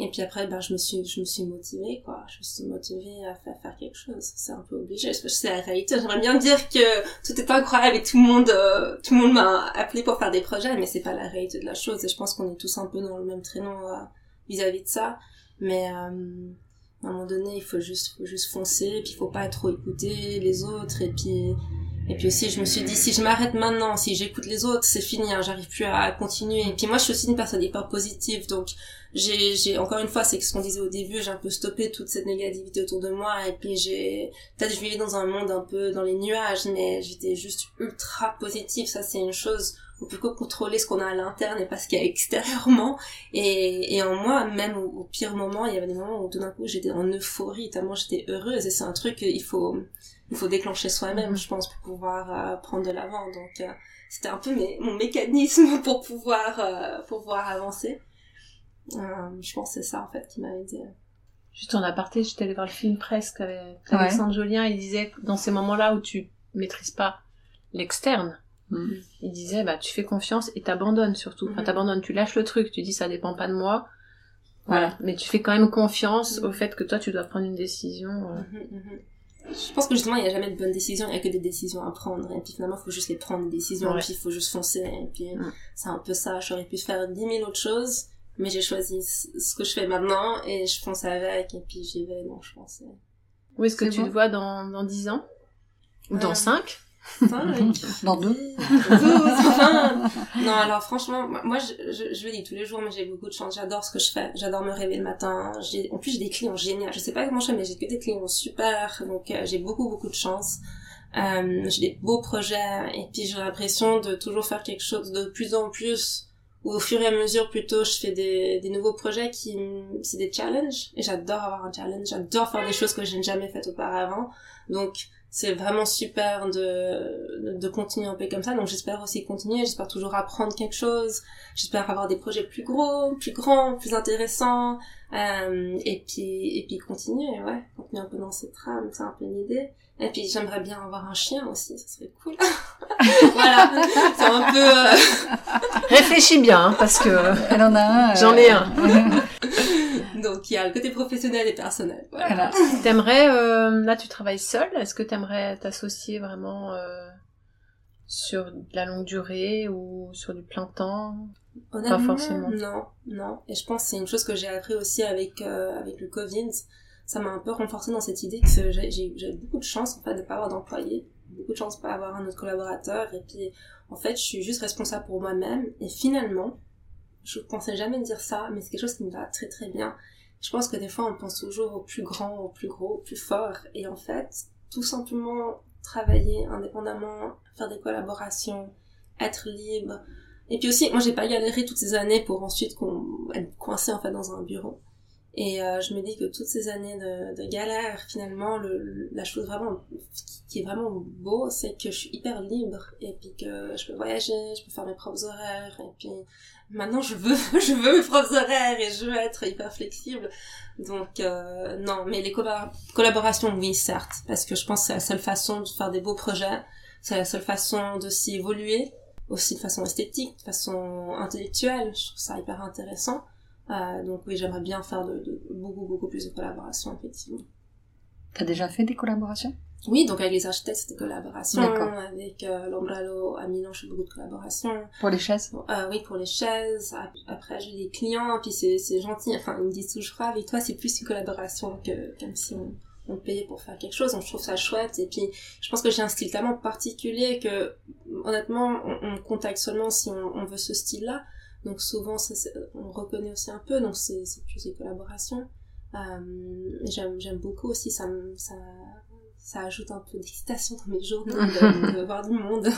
et puis après, ben, je me suis, je me suis motivée, quoi. Je me suis motivée à faire, faire quelque chose. C'est un peu obligé. C'est la réalité. J'aimerais bien dire que tout est incroyable et tout le monde, euh, tout le monde m'a appelé pour faire des projets, mais c'est pas la réalité de la chose. Et je pense qu'on est tous un peu dans le même traîneau euh, vis-à-vis de ça. Mais, euh, à un moment donné, il faut juste, faut juste foncer, puis il faut pas trop écouter les autres, et puis, et puis aussi, je me suis dit, si je m'arrête maintenant, si j'écoute les autres, c'est fini, hein, j'arrive plus à continuer. Et puis moi, je suis aussi une personne hyper positive, donc j'ai, j'ai encore une fois, c'est ce qu'on disait au début, j'ai un peu stoppé toute cette négativité autour de moi, et puis j'ai, peut-être je vivais dans un monde un peu dans les nuages, mais j'étais juste ultra positive, ça c'est une chose on peut contrôler ce qu'on a à l'interne et pas ce qu'il y a extérieurement. Et, et en moi, même au, pire moment, il y avait des moments où tout d'un coup j'étais en euphorie, tellement j'étais heureuse. Et c'est un truc qu'il faut, il faut déclencher soi-même, je pense, pour pouvoir euh, prendre de l'avant. Donc euh, c'était un peu mes, mon mécanisme (laughs) pour pouvoir, euh, pour pouvoir avancer. je pense que c'est ça en fait qui m'a aidé. Juste en aparté, j'étais allée voir le film presque avec Alexandre Jolien, il disait dans ces moments-là où tu maîtrises pas l'externe, Mm. Il disait, bah, tu fais confiance et t'abandonnes surtout. Enfin, mm-hmm. t'abandonnes, tu lâches le truc, tu dis, ça dépend pas de moi. Voilà. Mais tu fais quand même confiance au fait que toi, tu dois prendre une décision. Euh. Mm-hmm. Je pense que justement, il n'y a jamais de bonnes décisions, il n'y a que des décisions à prendre. Et puis finalement, il faut juste les prendre, des décisions, et puis il faut juste foncer. Et puis mm. c'est un peu ça. J'aurais pu faire dix mille autres choses, mais j'ai choisi ce que je fais maintenant et je fonce avec, et puis j'y vais. Donc je pense. Où est-ce que tu te vois dans, dans 10 ans? Ou dans 5 (laughs) Dans deux (laughs) Non, alors franchement, moi je, je, je le dis tous les jours, mais j'ai beaucoup de chance. J'adore ce que je fais. J'adore me réveiller le matin. En plus, j'ai des clients géniaux. Je sais pas comment je fais, mais j'ai que des clients super. Donc euh, j'ai beaucoup, beaucoup de chance. Euh, j'ai des beaux projets. Et puis j'ai l'impression de toujours faire quelque chose de plus en plus. Ou au fur et à mesure, plutôt, je fais des, des nouveaux projets qui... C'est des challenges. Et j'adore avoir un challenge. J'adore faire des choses que je n'ai jamais faites auparavant. Donc c'est vraiment super de, de continuer un peu comme ça. Donc j'espère aussi continuer, j'espère toujours apprendre quelque chose, j'espère avoir des projets plus gros, plus grands, plus intéressants, euh, et puis et puis continuer, ouais, continuer un peu dans cette trame, c'est un peu l'idée. Et puis j'aimerais bien avoir un chien aussi, ça serait cool. (laughs) voilà, c'est un peu... Euh... Réfléchis bien, hein, parce que... Elle en a un. J'en ai un. (laughs) (laughs) Donc il y a le côté professionnel et personnel. Voilà. T'aimerais, euh, là tu travailles seul, est-ce que t'aimerais t'associer vraiment euh, sur la longue durée ou sur du plein temps? Pas forcément. Non, non. Et je pense que c'est une chose que j'ai appris aussi avec euh, avec le Covid. Ça m'a un peu renforcé dans cette idée que j'ai beaucoup de chance en fait de pas avoir d'employé, beaucoup de chance de pas avoir un autre collaborateur. Et puis en fait je suis juste responsable pour moi-même. Et finalement je pensais jamais dire ça, mais c'est quelque chose qui me va très très bien. Je pense que des fois, on pense toujours au plus grand, au plus gros, au plus fort. Et en fait, tout simplement travailler indépendamment, faire des collaborations, être libre. Et puis aussi, moi, j'ai pas galéré toutes ces années pour ensuite qu'on être coincé en fait dans un bureau. Et euh, je me dis que toutes ces années de, de galère, finalement, le, la chose vraiment qui est vraiment beau, c'est que je suis hyper libre et puis que je peux voyager, je peux faire mes propres horaires et puis maintenant je veux (laughs) je veux mes propres horaires et je veux être hyper flexible. Donc euh, non, mais les collaborations, oui, certes, parce que je pense que c'est la seule façon de faire des beaux projets, c'est la seule façon de s'y évoluer, aussi de façon esthétique, de façon intellectuelle. Je trouve ça hyper intéressant. Euh, donc oui, j'aimerais bien faire de, de, beaucoup, beaucoup plus de collaborations, effectivement. T'as déjà fait des collaborations? Oui, donc avec les architectes, c'était des collaborations. Avec euh, l'Ombralo à Milan, je fais beaucoup de collaborations. Pour les chaises? Euh, Oui, pour les chaises. Après, j'ai des clients, puis c'est gentil. Enfin, ils me disent toujours, avec toi, c'est plus une collaboration que comme si on, on payait pour faire quelque chose. Donc, je trouve ça chouette. Et puis, je pense que j'ai un style tellement particulier que, honnêtement, on, on contacte seulement si on, on veut ce style-là. Donc souvent, ça, on reconnaît aussi un peu, donc c'est plus des collaborations. Euh, J'aime beaucoup aussi, ça, ça, ça ajoute un peu d'excitation dans mes journées de, (laughs) de, voir du monde.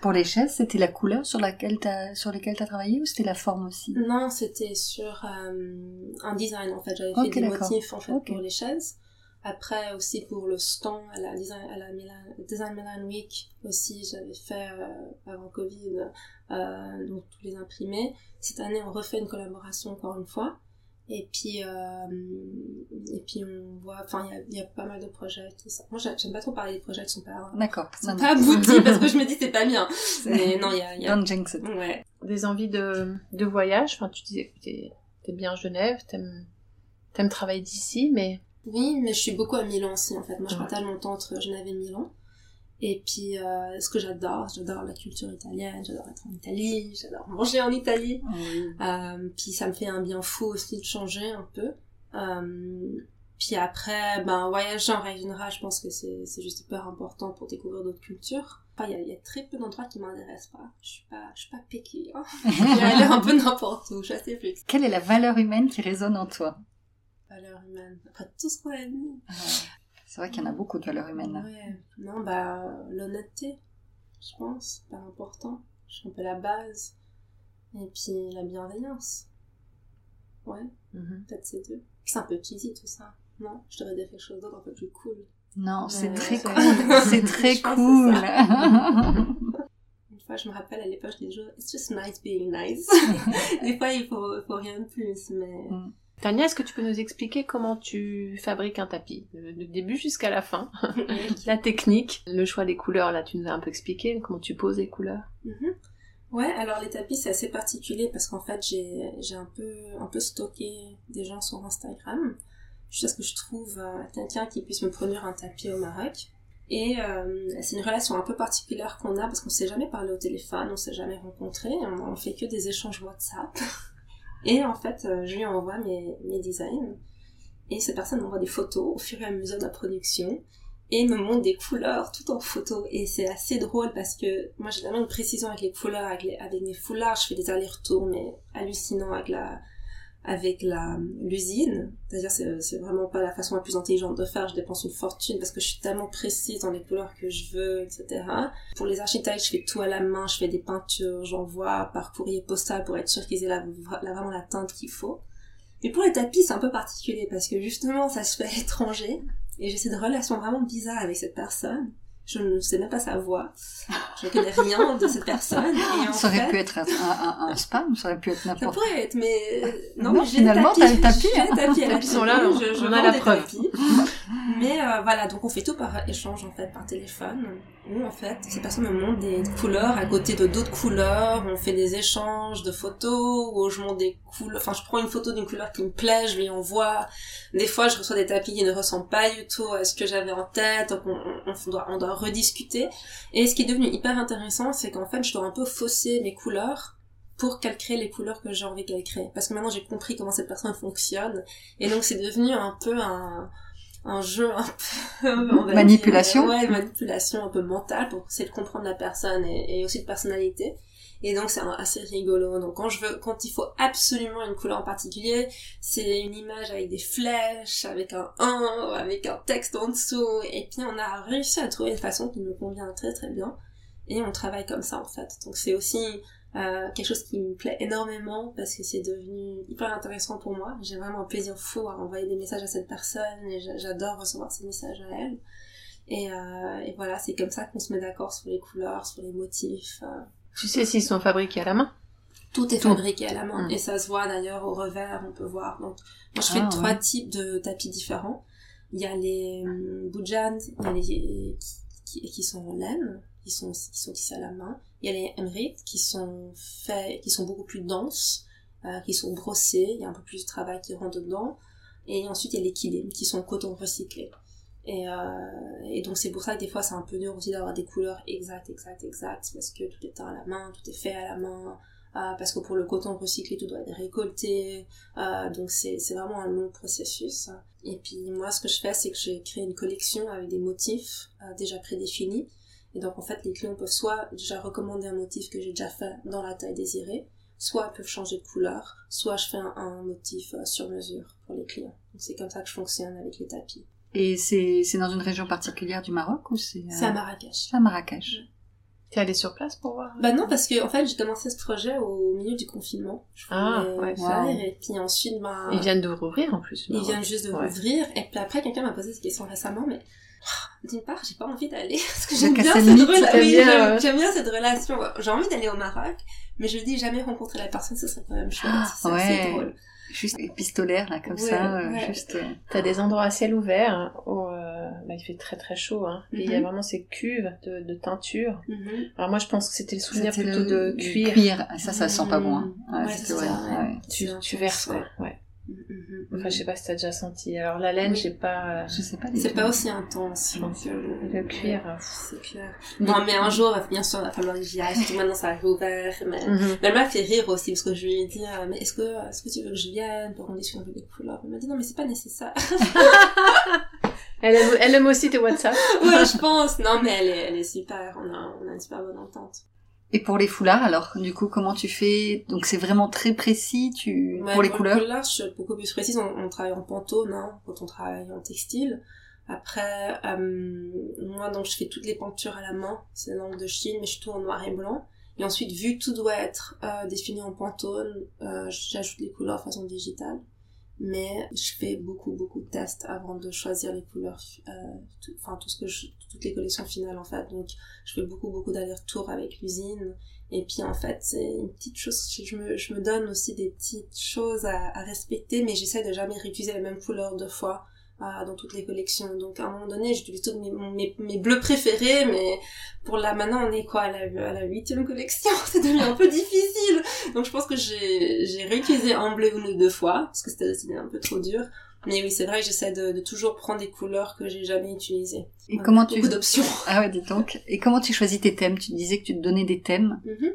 Pour les chaises, c'était la couleur sur laquelle as, sur lesquelles tu as travaillé ou c'était la forme aussi? Non, c'était sur euh, un design en fait. J'avais fait des motifs en fait pour les chaises. Après aussi pour le stand à la Design, à la Milan, Design Milan Week aussi, j'avais fait euh, avant Covid euh, donc tous les imprimés. Cette année on refait une collaboration encore une fois. Et puis, euh, et puis on voit, enfin, il y a, y a, pas mal de projets qui sont... Moi, j'aime pas trop parler des projets qui sont pas, D'accord. sont pas aboutis parce que je me dis c'est pas bien. Mais non, il y a, y a... Don't jinx it. Ouais. Des envies de, de voyage. Enfin, tu disais que t'es, es bien à Genève, t'aimes, t'aimes travailler d'ici, mais oui, mais je suis beaucoup à Milan aussi, en fait. Moi, je partage mon temps entre Genève et Milan. Et puis, euh, ce que j'adore, j'adore la culture italienne, j'adore être en Italie, j'adore manger en Italie. Euh, puis, ça me fait un bien fou aussi de changer un peu. Euh, puis après, ben, voyager en règle générale, je pense que c'est, juste hyper important pour découvrir d'autres cultures. Enfin, il y a, y a, très peu d'endroits qui m'intéressent pas. Je suis pas, je suis pas piquée. Hein. (laughs) je vais aller un peu n'importe où, je assez flexible. Quelle est la valeur humaine qui résonne en toi? Valeur humaine. Après tout ce qu'on a dit. C'est vrai qu'il y en a beaucoup de valeurs humaines. Ouais. Non, bah, l'honnêteté, je pense, c'est important. Je un peu la base. Et puis la bienveillance. Ouais, mm-hmm. peut-être ces deux. C'est un peu cheesy tout ça. Non, je devrais dire quelque chose d'autre un peu plus cool. Non, (laughs) c'est très cool. c'est très cool. Une fois, je me rappelle à l'époque, je disais it's just nice being nice. (laughs) Des fois, il faut, faut rien de plus, mais. Mm. Tania, est-ce que tu peux nous expliquer comment tu fabriques un tapis Du début jusqu'à la fin. (laughs) la technique, le choix des couleurs, là tu nous as un peu expliqué, comment tu poses les couleurs. Mm-hmm. Ouais, alors les tapis c'est assez particulier parce qu'en fait j'ai un peu, un peu stocké des gens sur Instagram jusqu'à ce que je trouve euh, quelqu'un qui puisse me produire un tapis au Maroc. Et euh, c'est une relation un peu particulière qu'on a parce qu'on s'est jamais parlé au téléphone, on s'est jamais rencontré, on, on fait que des échanges WhatsApp. (laughs) Et en fait, euh, je lui envoie mes, mes designs. Et cette personne m'envoie des photos au fur et à mesure de la production et me montre des couleurs tout en photo. Et c'est assez drôle parce que moi j'ai tellement de précision avec les couleurs, avec, avec mes foulards, je fais des allers-retours mais hallucinants avec la, avec la l'usine. C'est-à-dire c'est, vraiment pas la façon la plus intelligente de faire. Je dépense une fortune parce que je suis tellement précise dans les couleurs que je veux, etc. Pour les architectes, je fais tout à la main. Je fais des peintures, j'envoie par courrier postal pour être sûr qu'ils aient la, la, vraiment la teinte qu'il faut. Mais pour les tapis, c'est un peu particulier parce que justement, ça se fait à l'étranger. Et j'ai cette relation vraiment bizarre avec cette personne je ne sais même pas sa voix, je ne connais rien de cette personne. Et en ça aurait pu être un, un, un, spam, ça aurait pu être n'importe quoi. Ça pourrait être, mais non, mais finalement, t'as le tapis. J'ai le tapis, Ils sont là, je, je on a la preuve. (laughs) (laughs) mais euh, voilà, donc on fait tout par échange en fait, par téléphone. Où en fait, ces personnes me montrent des couleurs à côté de d'autres couleurs. On fait des échanges de photos où je montre des couleurs. Enfin, je prends une photo d'une couleur qui me plaît, je lui envoie. Des fois, je reçois des tapis qui ne ressemblent pas du tout à ce que j'avais en tête. Donc on, on doit, on doit rediscuter. Et ce qui est devenu hyper intéressant, c'est qu'en fait, je dois un peu fausser mes couleurs pour qu'elle crée les couleurs que j'ai envie qu'elle crée. Parce que maintenant, j'ai compris comment cette personne fonctionne. Et donc, c'est devenu un peu un, un jeu un peu... (laughs) manipulation Ouais, manipulation un peu mentale pour essayer de comprendre la personne et, et aussi de personnalité. Et donc c'est assez rigolo. Donc quand je veux, quand il faut absolument une couleur en particulier, c'est une image avec des flèches, avec un 1, avec un texte en dessous. Et puis on a réussi à trouver une façon qui me convient très très bien. Et on travaille comme ça en fait. Donc c'est aussi euh, quelque chose qui me plaît énormément parce que c'est devenu hyper intéressant pour moi. J'ai vraiment un plaisir fou à envoyer des messages à cette personne et j'adore recevoir ces messages à elle. Et, euh, et voilà, c'est comme ça qu'on se met d'accord sur les couleurs, sur les motifs. Euh. Tu sais s'ils sont fabriqués à la main? Tout est fabriqué à la main. Mm. Et ça se voit d'ailleurs au revers, on peut voir. Donc, moi, je fais ah, trois types de tapis différents. Il y a les um, Bujan, il y a les qui, qui, sont en laine, qui sont, qui sont tissés à la main. Il y a les Emrit qui sont faits, qui sont beaucoup plus denses, euh, qui sont brossés. Il y a un peu plus de travail qui rentre dedans. Et ensuite, il y a les kilim qui sont en coton recyclé. Et, euh, et donc c'est pour ça que des fois c'est un peu dur aussi d'avoir des couleurs exactes, exactes, exactes, parce que tout est à la main, tout est fait à la main, euh, parce que pour le coton recyclé tout doit être récolté, donc c'est vraiment un long processus. Et puis moi ce que je fais c'est que j'ai créé une collection avec des motifs déjà prédéfinis, et donc en fait les clients peuvent soit déjà recommander un motif que j'ai déjà fait dans la taille désirée, soit ils peuvent changer de couleur, soit je fais un, un motif euh, sur mesure pour les clients. Donc c'est comme ça que je fonctionne avec les tapis. Et c'est, c'est dans une région particulière du Maroc ou c'est... C'est à Marrakech. C'est à Marrakech. T'es allée sur place pour voir? Bah non, parce que en fait, j'ai commencé ce projet au milieu du confinement. Je ah, ouais. Faire, Et puis ensuite, bah... Ils viennent de rouvrir en plus. Ils viennent juste de rouvrir. Et puis après, quelqu'un m'a posé cette question récemment, mais d'une part, j'ai pas envie d'aller (laughs) parce que j'aime bien, cette oui, j'aime bien cette relation. J'ai envie d'aller au Maroc, mais je dis jamais rencontrer la personne, ce serait quand même chouette. c'est ouais. drôle juste épistolaire là comme ça euh, juste euh. t'as des endroits à ciel ouvert hein, où euh, bah, il fait très très chaud hein, et il y a mhm. vraiment ces cuves de, de teinture mhm. alors moi je pense que c'était le souvenir plutôt de cuir cuir ça ça sent pas bon hein. ouais, ouais, tu, tu verses quoi ouais. Enfin, je sais pas si t'as déjà senti. Alors la laine, j'ai pas. Je sais pas. C'est pas aussi intense. le cuir, c'est clair. Non, mais un jour, bien sûr, il va falloir que j'y aille. Surtout maintenant, ça a ouvert. Mais, mm-hmm. elle m'a fait rire aussi parce que je lui ai dit, euh, mais est-ce que, est-ce que tu veux que je vienne pour qu'on discute un peu des couleurs? Elle m'a dit non, mais c'est pas nécessaire. (laughs) elle, aime, elle aime aussi tes WhatsApp. ouais, je pense. Non, mais elle est, elle est super. On a, on a une super bonne entente. Et pour les foulards, alors, du coup, comment tu fais? Donc c'est vraiment très précis, tu pour les couleurs. Pour les foulards, je suis beaucoup plus précise. On, travaille en pantone, hein, quand on travaille en textile. Après, euh, moi, donc je fais toutes les peintures à la main. C'est l'angle de Chine, mais je suis tout en noir et blanc. Et ensuite, vu que tout doit être euh, défini en pantone, euh, j'ajoute les couleurs de façon digitale mais je fais beaucoup beaucoup de tests avant de choisir les couleurs euh, enfin tout ce que je, toutes les collections finales en fait. Donc je fais beaucoup beaucoup d'allers-retours avec l'usine. Et puis en fait c'est une petite chose je me, je me donne aussi des petites choses à, à respecter mais j'essaie de jamais réutiliser la même couleur deux fois dans toutes les collections. Donc à un moment donné, j'utilise tous mes, mes, bleus préférés, mais pour là maintenant on est quoi? À la, à la huitième collection? (laughs) C'est devenu un peu difficile. Donc je pense que j'ai, réutilisé un bleu une ou deux fois, parce que c'était un peu trop dur. Mais oui, c'est vrai, j'essaie de, de, toujours prendre des couleurs que j'ai jamais utilisées. Et comment tu... Beaucoup d'options. (laughs) Ah ouais, dis donc. Et comment tu choisis tes thèmes? Tu disais que tu te donnais des thèmes. Mm-hmm.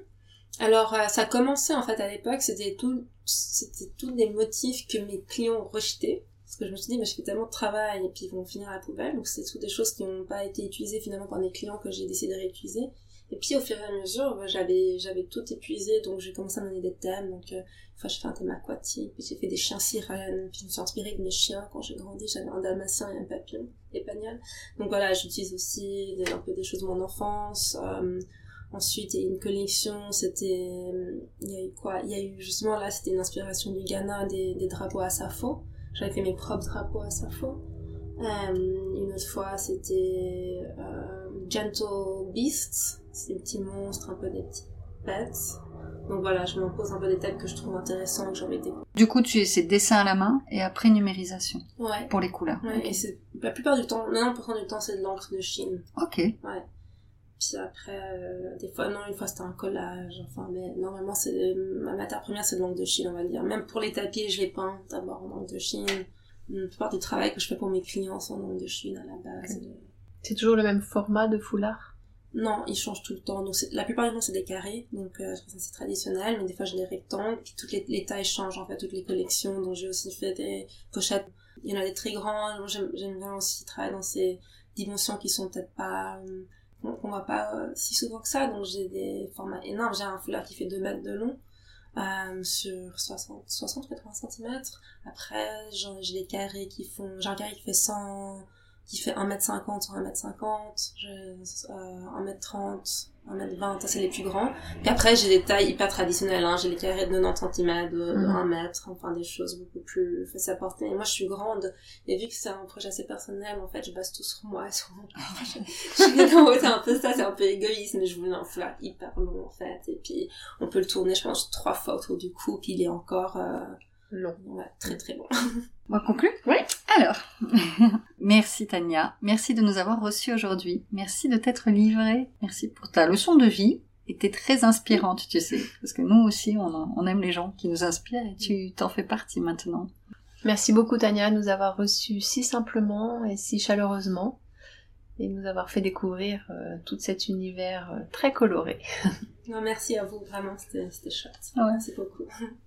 Alors, euh, ça a commencé en fait à l'époque, c'était tout, c'était tous des motifs que mes clients rejetaient. Parce que je me suis dit, mais je fais tellement de travail et puis ils vont finir à la poubelle. Donc c'est tout des choses qui n'ont pas été utilisées finalement par des clients que j'ai décidé de réutiliser. Et puis au fur et à mesure, bah, j'avais j'avais tout épuisé, donc j'ai commencé à donner des thèmes. Donc euh, une fois j'ai fait un thème aquatique, puis j'ai fait des chiens sirènes, puis je me suis inspirée de mes chiens quand j'ai grandi. J'avais un dalmatien et un papillon épagnol. Donc voilà, j'utilise aussi un peu des choses de mon enfance. Euh, ensuite, il y a une collection, c'était... Il y a eu quoi? Il y a eu justement là, c'était une inspiration du Ghana, des, des drapeaux à Safo. J'avais fait mes propres drapeaux à Safo. une autre fois, c'était Gentle Beasts, c'est des petits monstres, un peu des petits pets. Donc voilà, je me pose un peu des thèmes que je trouve intéressants que j'ai envie Du coup, tu c'est dessin à la main et après numérisation. Ouais. Pour les couleurs. Ouais, et c'est la plupart du temps, 90% du temps, c'est de l'encre de Chine. Ok. Ouais. Puis après, euh, des fois, non, une fois c'était un collage. Enfin, mais normalement, c'est ma matière première, c'est de l'encre de Chine, on va dire. Même pour les tapis, je les peins d'abord en encre de Chine. La plupart du travail que je fais pour mes clients sont en encre de Chine à la base. C'est toujours le même format de foulard? Non, ils changent tout le temps. Donc, la plupart du temps, c'est des carrés. Donc, euh, c'est traditionnel. Mais des fois, j'ai des rectangles. Puis, toutes les, tailles changent, en fait, toutes les collections. Donc, j'ai aussi fait des pochettes. Il y en a des très grandes. J'aime bien aussi travailler dans ces dimensions qui sont peut-être pas... Euh, qu'on voit pas euh, si souvent que ça. Donc, j'ai des formats énormes. J'ai un foulard qui fait 2 mètres de long. Euh, sur 60, 60 80 cm. Après, j'ai des carrés qui font, j'ai un carré qui fait 100, qui fait 1m50 sur 1m50, j'ai euh, 1m30, 1m20, ça c'est les plus grands. Puis après j'ai des tailles hyper traditionnelles, hein. j'ai les carrés de 90 cm, de, 1 mhm. m enfin des choses beaucoup plus faciles à porter. Et moi je suis grande, et vu que c'est un projet assez personnel, en fait je base tout sur moi, sur mon projet. c'est un peu ça, c'est un peu égoïste, mais je voulais un foulard hyper long en fait. Et puis on peut le tourner je pense trois fois autour du cou, puis il est encore... Euh, long. Ouais, très très long. On va conclure? Oui. Alors, (laughs) merci Tania. Merci de nous avoir reçus aujourd'hui. Merci de t'être livrée. Merci pour ta leçon de vie. était très inspirante, tu sais. Parce que nous aussi, on, aime les gens qui nous inspirent et tu t'en fais partie maintenant. Merci beaucoup Tania de nous avoir reçus si simplement et si chaleureusement et de nous avoir fait découvrir euh, tout cet univers euh, très coloré. (laughs) non, merci à vous, vraiment, c'était chouette. Merci beaucoup. (laughs)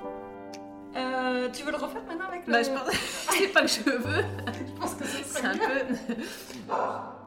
Euh, tu veux le refaire maintenant avec le... Bah, je pense... c'est pas que je veux. (laughs) je pense que c'est un peu... (laughs)